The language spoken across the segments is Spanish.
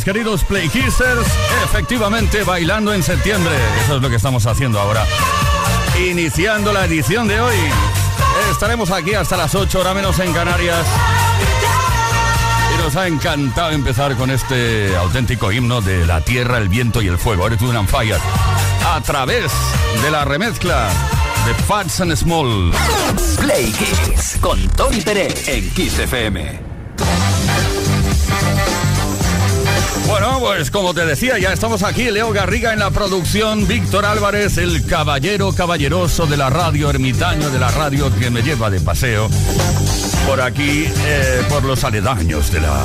Queridos Play Kissers. Efectivamente, bailando en septiembre. Eso es lo que estamos haciendo ahora. Iniciando la edición de hoy. Estaremos aquí hasta las 8 horas menos en Canarias. Y nos ha encantado empezar con este auténtico himno de la tierra, el viento y el fuego. Eres un Fire. A través de la remezcla de Fats and Small. Play Kiss con Tony Pérez en Kiss FM. Bueno, pues como te decía, ya estamos aquí, Leo Garriga en la producción, Víctor Álvarez, el caballero caballeroso de la radio, ermitaño de la radio que me lleva de paseo por aquí, eh, por los aledaños de la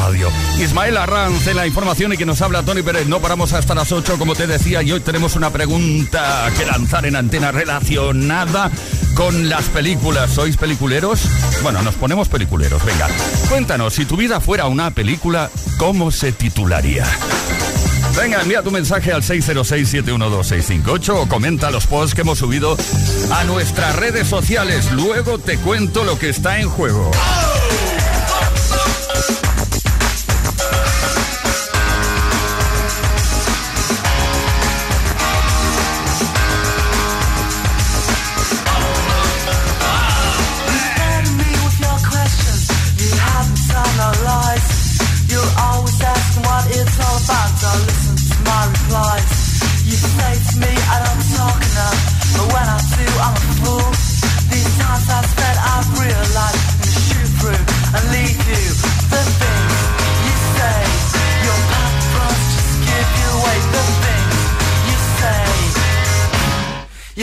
radio. Ismael Arranz en la información y que nos habla Tony Pérez. No paramos hasta las 8, como te decía, y hoy tenemos una pregunta que lanzar en antena relacionada con las películas. ¿Sois peliculeros? Bueno, nos ponemos peliculeros. Venga, cuéntanos, si tu vida fuera una película, ¿cómo se titularía? Venga, envía tu mensaje al 606-712-658 o comenta los posts que hemos subido a nuestras redes sociales. Luego te cuento lo que está en juego.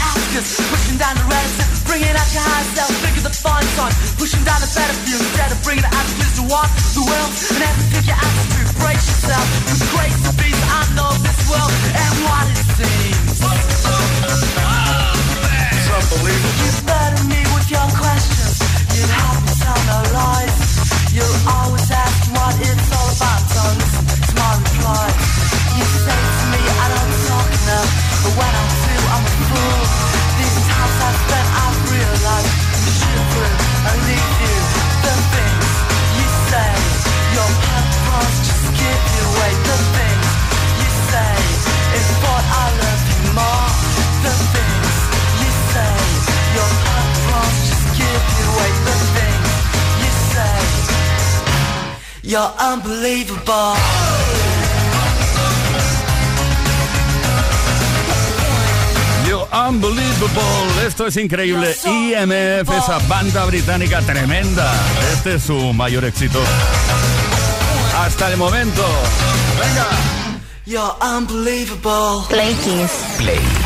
Ask us. Pushing down the reticent, bringing out your high self, the fun. Pushing down the instead of bringing it out to walk the world and have to unbelievable. You Unbelievable. Esto es increíble. IMF, esa banda británica tremenda. Este es su mayor éxito. Hasta el momento. Venga. You're unbelievable. Play Kiss. Play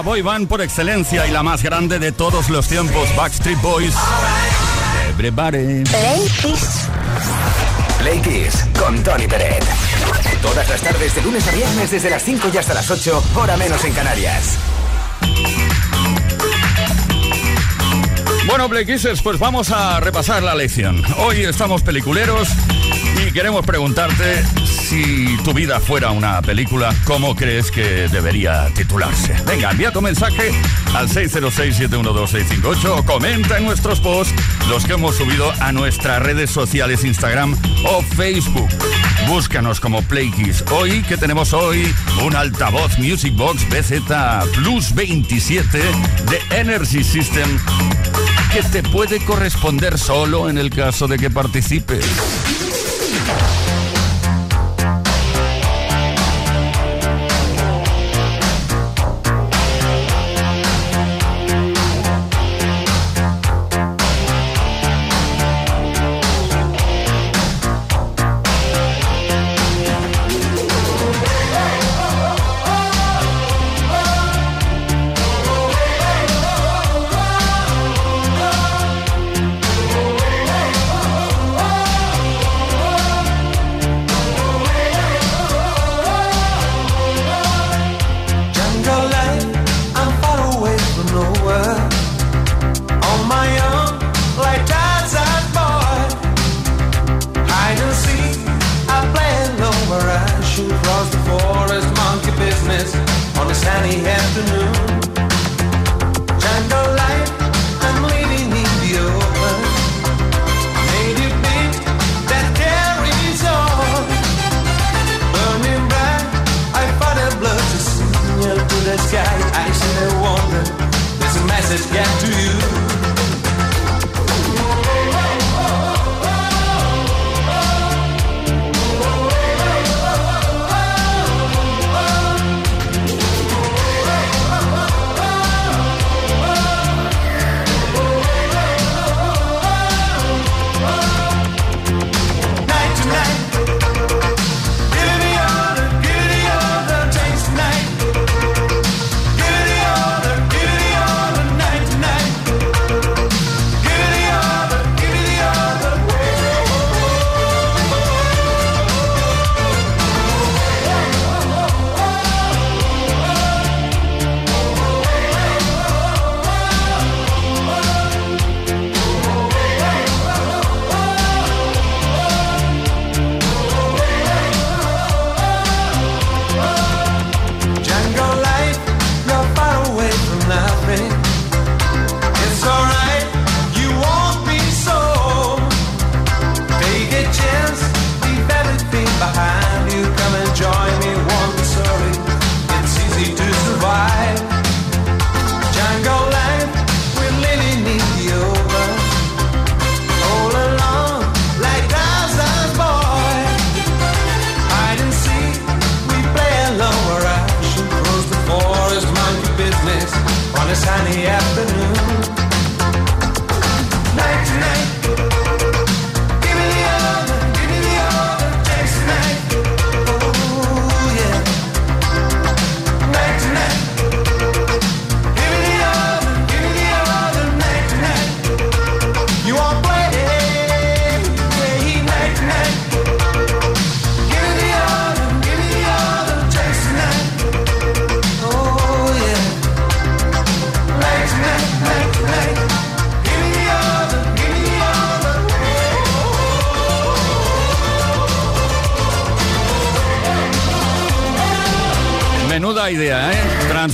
La boy band por excelencia y la más grande de todos los tiempos, Backstreet Boys. Everybody. Play Kiss. Play Kiss con Tony Peret. Todas las tardes de lunes a viernes desde las 5 y hasta las 8, hora menos en Canarias. Bueno, Play Kissers, pues vamos a repasar la lección. Hoy estamos peliculeros queremos preguntarte si tu vida fuera una película, ¿cómo crees que debería titularse? Venga, envía tu mensaje al 606-712-658 o comenta en nuestros posts los que hemos subido a nuestras redes sociales Instagram o Facebook. Búscanos como Playkiss. Hoy, ¿qué tenemos hoy? Un altavoz Music Box BZ Plus 27 de Energy System que te puede corresponder solo en el caso de que participes. Thank you.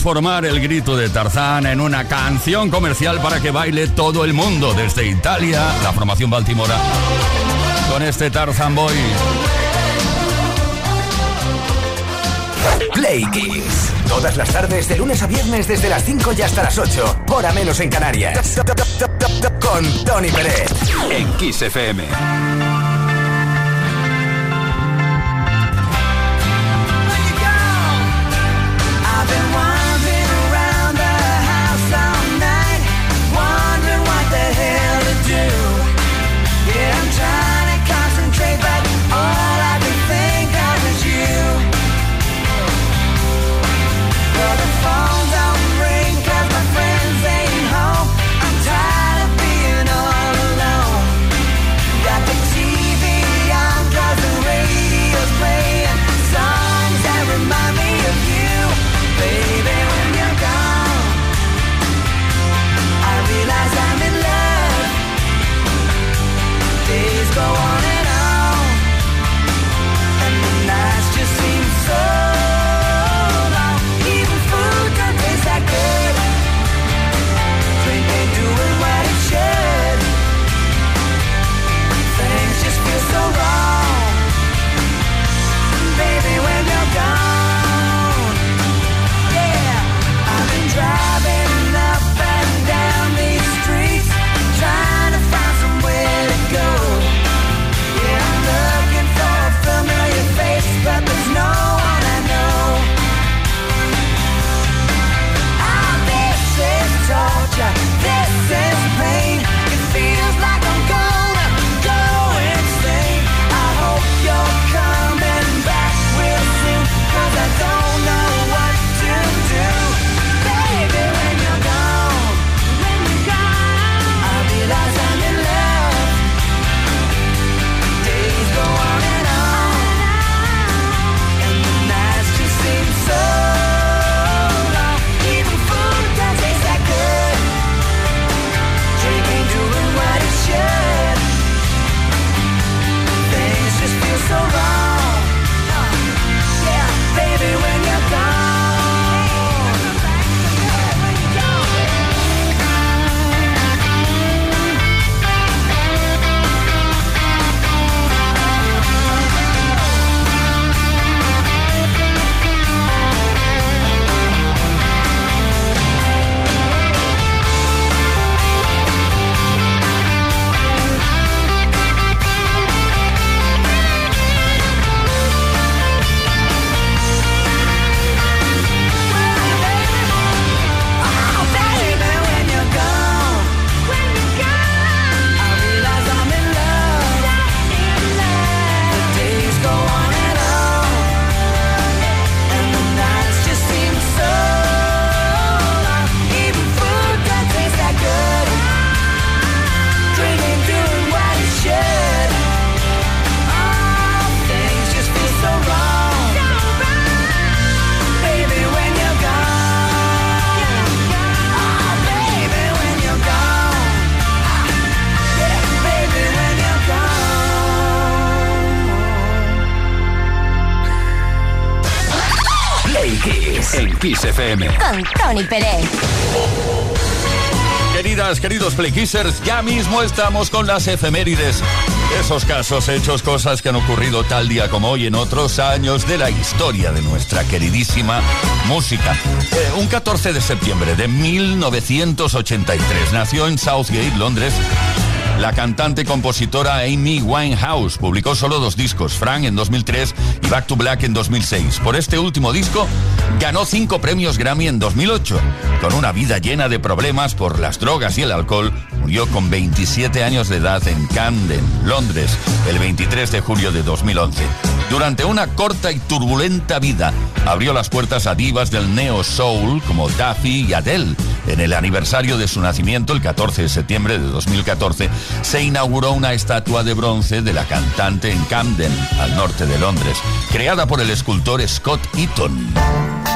Transformar el grito de Tarzán en una canción comercial para que baile todo el mundo, desde Italia, la formación Baltimora, con este Tarzan Boy. Play Kiss. Todas las tardes, de lunes a viernes, desde las 5 y hasta las 8. Hora menos en Canarias. Con Tony Pérez. En Kiss FM. Kiss. En Kiss FM. Con Tony Pérez. Queridas, queridos Playkissers, ya mismo estamos con las efemérides. Esos casos, hechos, cosas que han ocurrido tal día como hoy en otros años de la historia de nuestra queridísima música. Eh, un 14 de septiembre de 1983 nació en Southgate, Londres, la cantante y compositora Amy Winehouse publicó solo dos discos, Frank en 2003 y Back to Black en 2006. Por este último disco ganó cinco premios Grammy en 2008. Con una vida llena de problemas por las drogas y el alcohol, murió con 27 años de edad en Camden, Londres, el 23 de julio de 2011. Durante una corta y turbulenta vida, abrió las puertas a divas del neo soul como Duffy y Adele. En el aniversario de su nacimiento, el 14 de septiembre de 2014, se inauguró una estatua de bronce de la cantante en Camden, al norte de Londres, creada por el escultor Scott Eaton.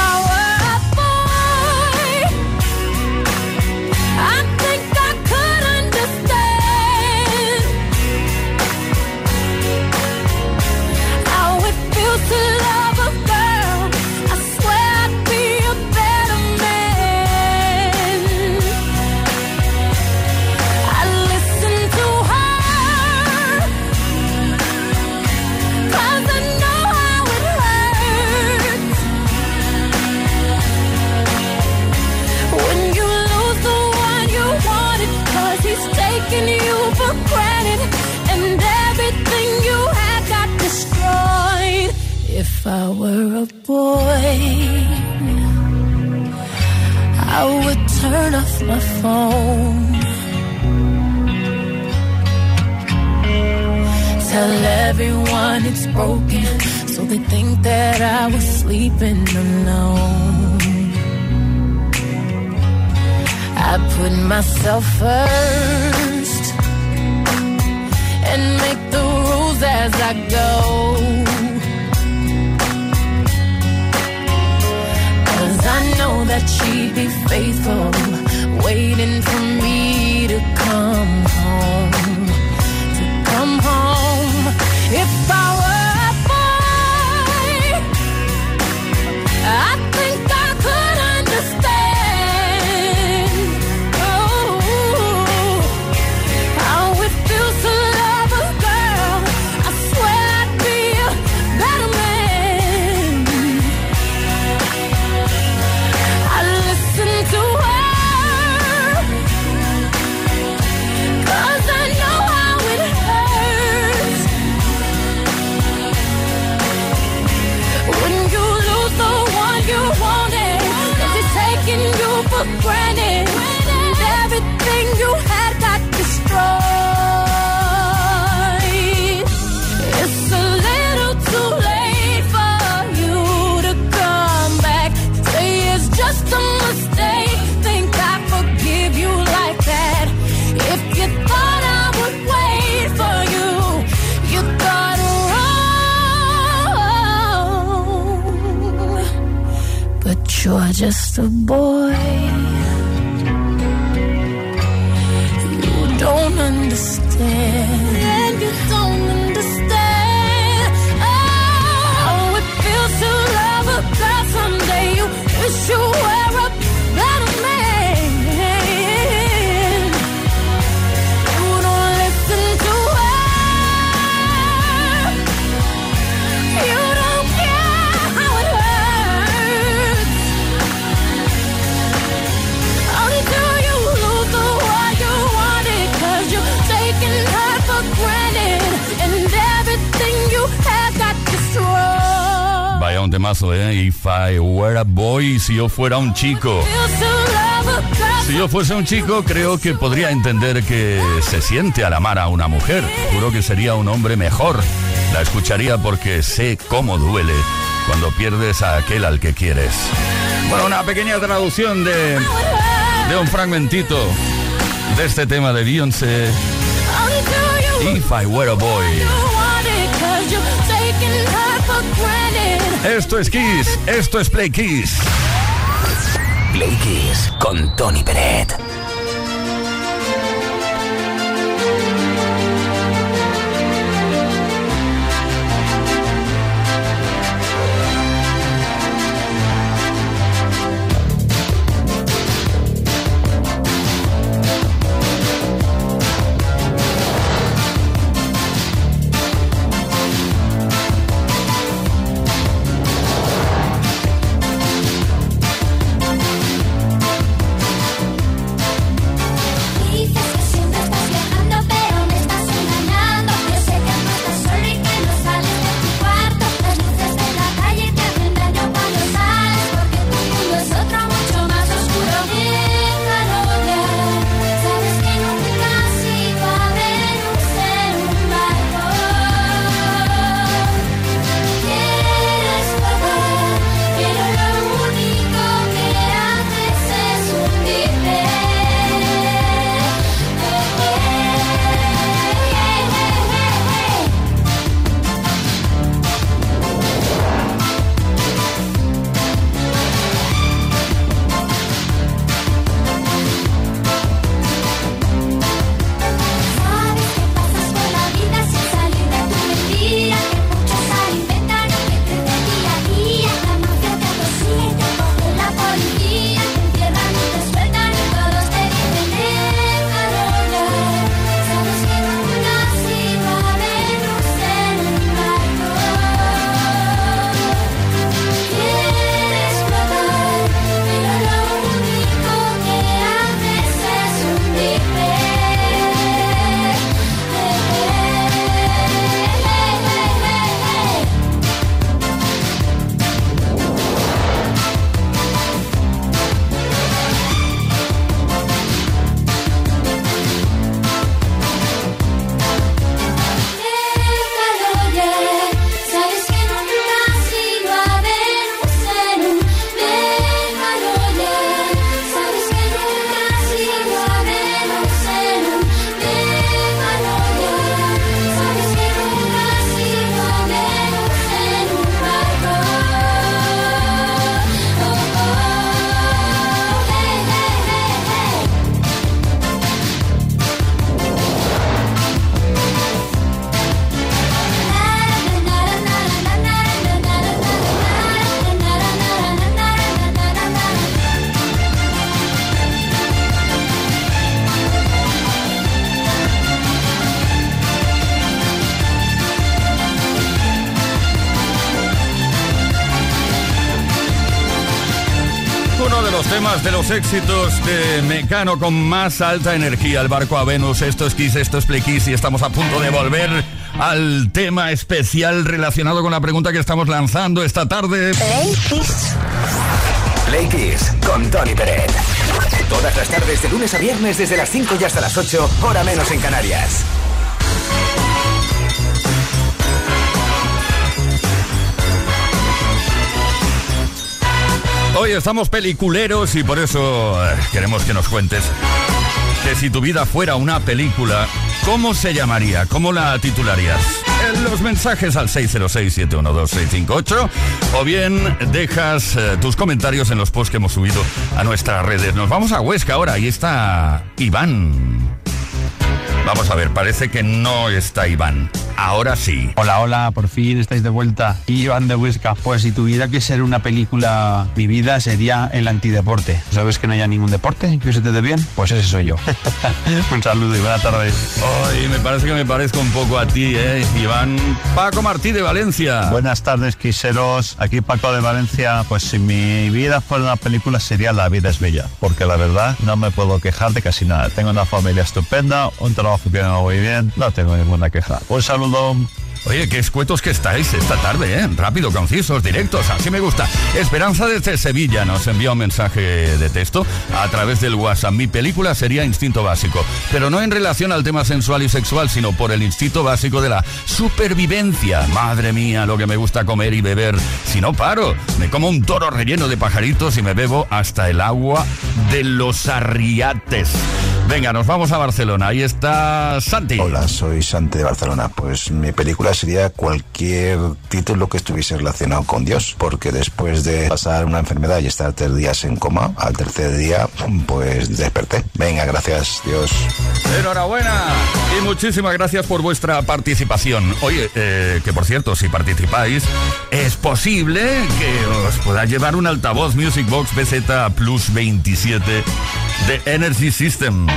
un temazo, ¿eh? If I were a boy, si yo fuera un chico. Si yo fuese un chico, creo que podría entender que se siente al amar a una mujer. Juro que sería un hombre mejor. La escucharía porque sé cómo duele cuando pierdes a aquel al que quieres. Bueno, una pequeña traducción de, de un fragmentito de este tema de Beyoncé. If I were a boy. Esto es Kiss, esto es Play Kiss. Play Kiss con Tony Peret. Éxitos de Mecano con más alta energía. El barco a Venus, esto es Kiss, esto es Play Kiss y estamos a punto de volver al tema especial relacionado con la pregunta que estamos lanzando esta tarde. Play Kiss. Play Kiss con Tony Peret. Todas las tardes de lunes a viernes desde las 5 y hasta las 8, hora menos en Canarias. Hoy estamos peliculeros y por eso eh, queremos que nos cuentes que si tu vida fuera una película, ¿cómo se llamaría? ¿Cómo la titularías? En los mensajes al 606-712-658 o bien dejas eh, tus comentarios en los posts que hemos subido a nuestras redes. Nos vamos a Huesca ahora, ahí está Iván. Vamos a ver, parece que no está Iván. Ahora sí. Hola, hola, por fin estáis de vuelta. Iván de Huesca. Pues si tuviera que ser una película, mi vida sería el antideporte. ¿Sabes que no haya ningún deporte que se te dé bien? Pues ese soy yo. Un saludo y buena tarde. Ay, me parece que me parezco un poco a ti, ¿eh? Iván Paco Martí de Valencia. Buenas tardes, quiseros. Aquí Paco de Valencia. Pues si mi vida fuera una película sería La vida es bella. Porque la verdad no me puedo quejar de casi nada. Tengo una familia estupenda, un trabajo muy bien. No tengo ninguna queja. Un saludo. Oye, qué escuetos que estáis esta tarde, ¿eh? Rápido, concisos, directos, así me gusta. Esperanza desde Sevilla nos envía un mensaje de texto a través del WhatsApp. Mi película sería Instinto Básico, pero no en relación al tema sensual y sexual, sino por el instinto básico de la supervivencia. Madre mía, lo que me gusta comer y beber. Si no paro, me como un toro relleno de pajaritos y me bebo hasta el agua de los arriates. Venga, nos vamos a Barcelona. Ahí está Santi. Hola, soy Santi de Barcelona. Pues mi película sería cualquier título que estuviese relacionado con Dios, porque después de pasar una enfermedad y estar tres días en coma, al tercer día, pues desperté. Venga, gracias, Dios. Enhorabuena y muchísimas gracias por vuestra participación. Oye, eh, que por cierto, si participáis, es posible que os pueda llevar un altavoz Music Box BZ Plus 27 de Energy System.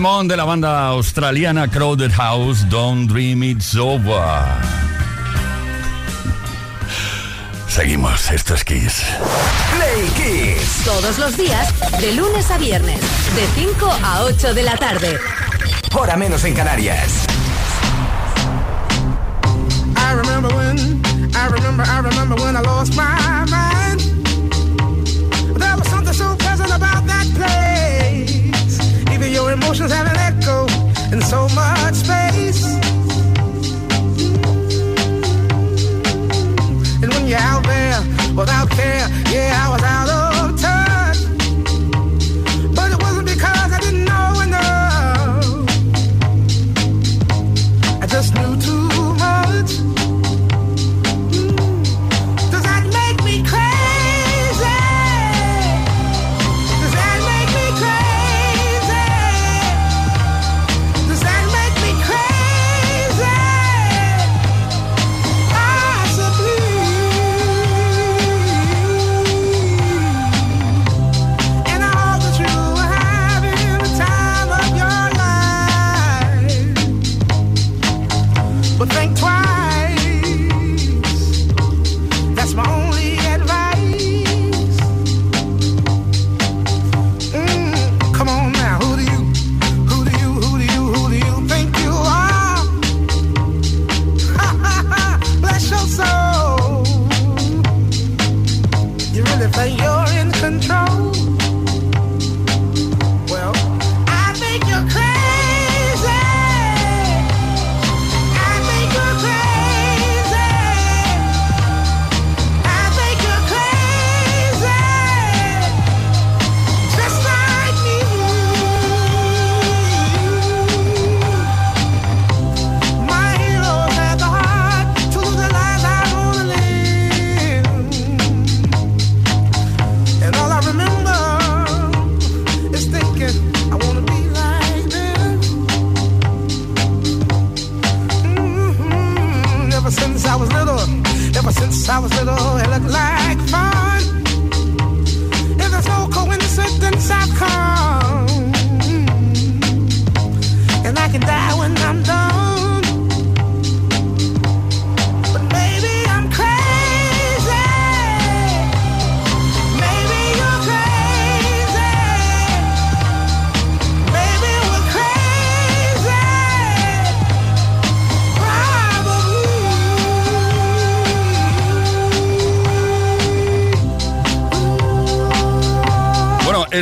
Temón de la banda australiana Crowded House, Don't Dream It's Over. Seguimos, esto es Kiss. Play Kiss. Todos los días, de lunes a viernes, de 5 a 8 de la tarde. Hora menos en Canarias. I remember when, I remember, I remember when I lost my mind. There was something so pleasant about that place. Even your emotions have an echo in so much space. And when you're out there without care, yeah, I was out of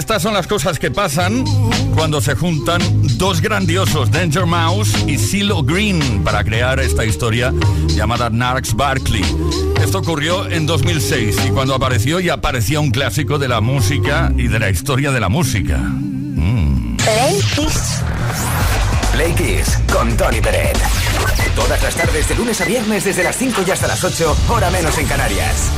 estas son las cosas que pasan cuando se juntan dos grandiosos, Danger Mouse y CeeLo Green, para crear esta historia llamada Narcs Barkley. Esto ocurrió en 2006 y cuando apareció ya parecía un clásico de la música y de la historia de la música. Mm. Play Kiss. Play Kiss con Tony Peret. Todas las tardes de lunes a viernes desde las 5 y hasta las 8, hora menos en Canarias.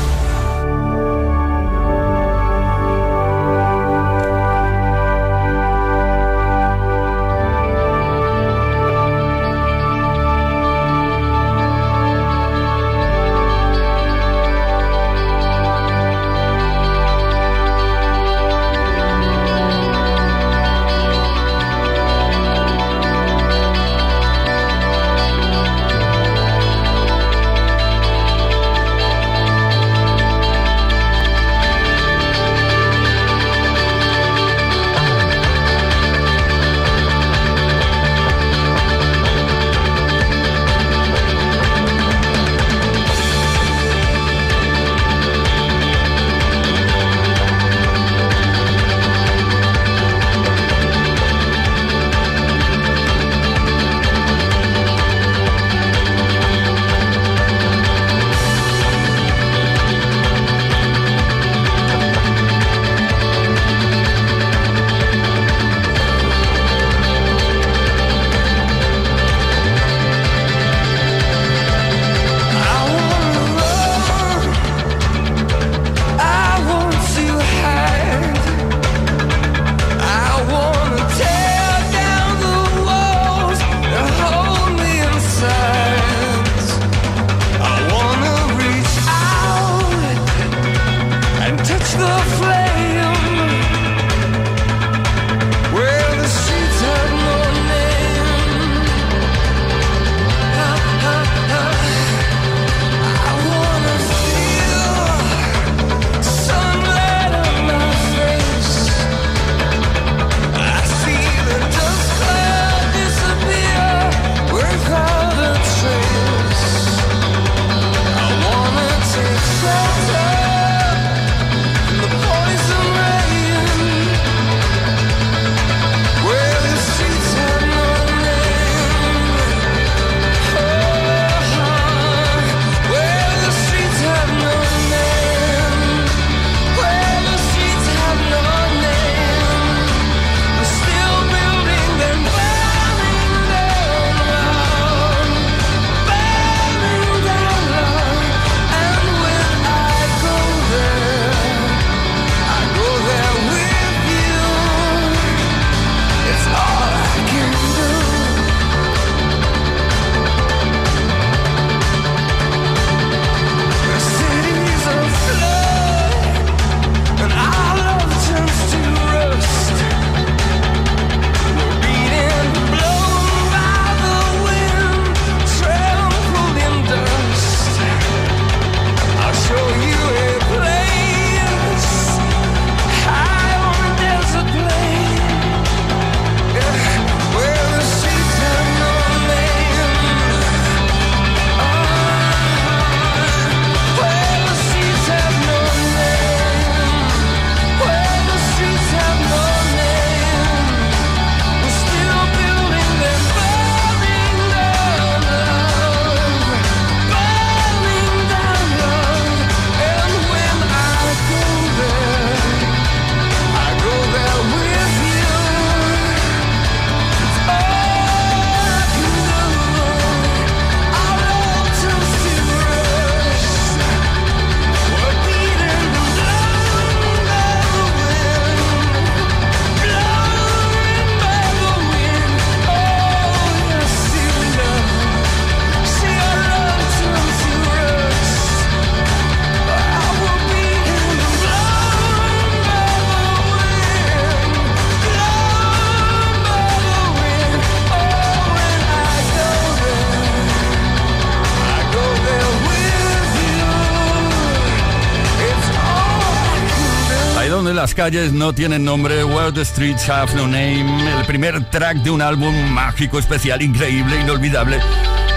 calles no tienen nombre, Where the Streets Have No Name, el primer track de un álbum mágico, especial, increíble, inolvidable,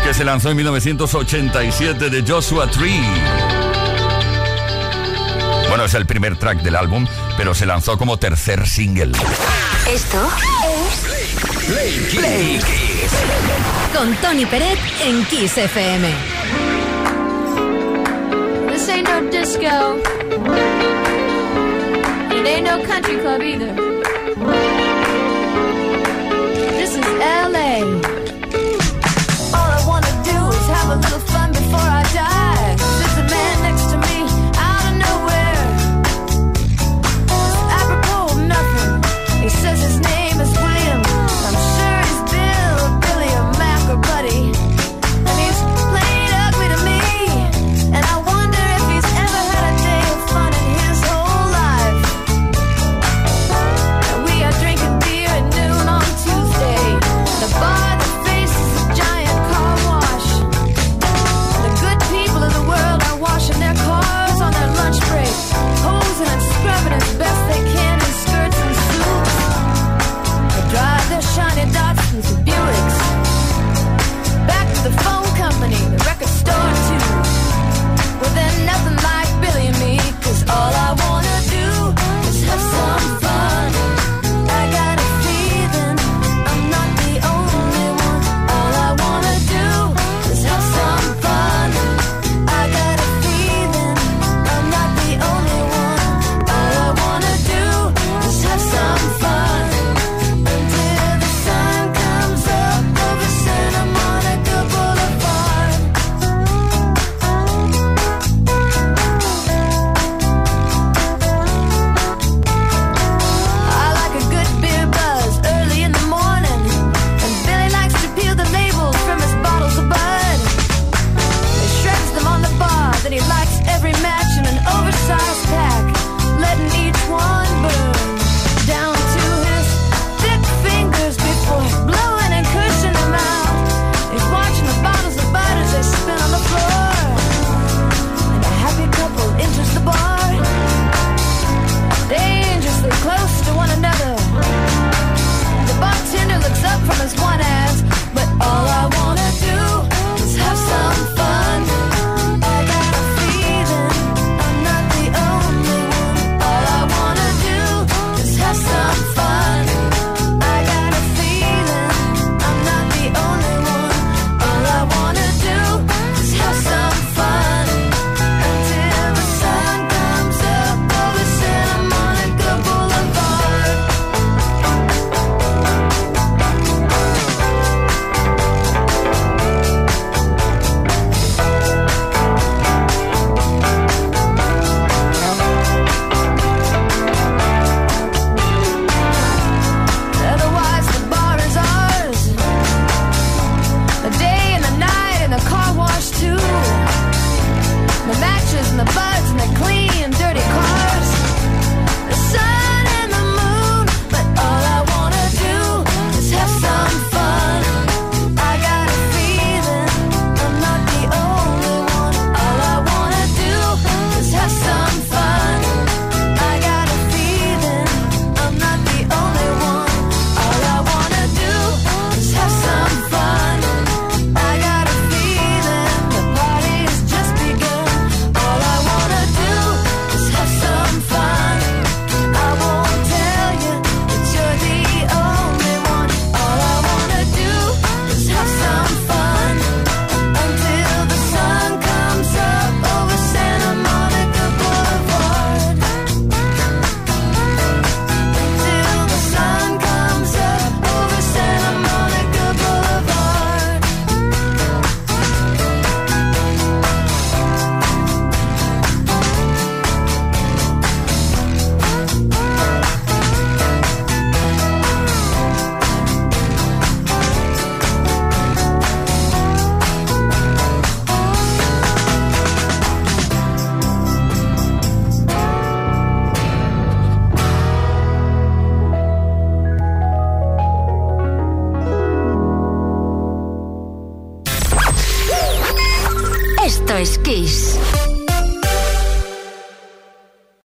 que se lanzó en 1987 de Joshua Tree. Bueno, es el primer track del álbum, pero se lanzó como tercer single. Esto es Play, Play, Con Tony Peret en Kiss FM. This ain't no disco. ain't no country club either. This is LA.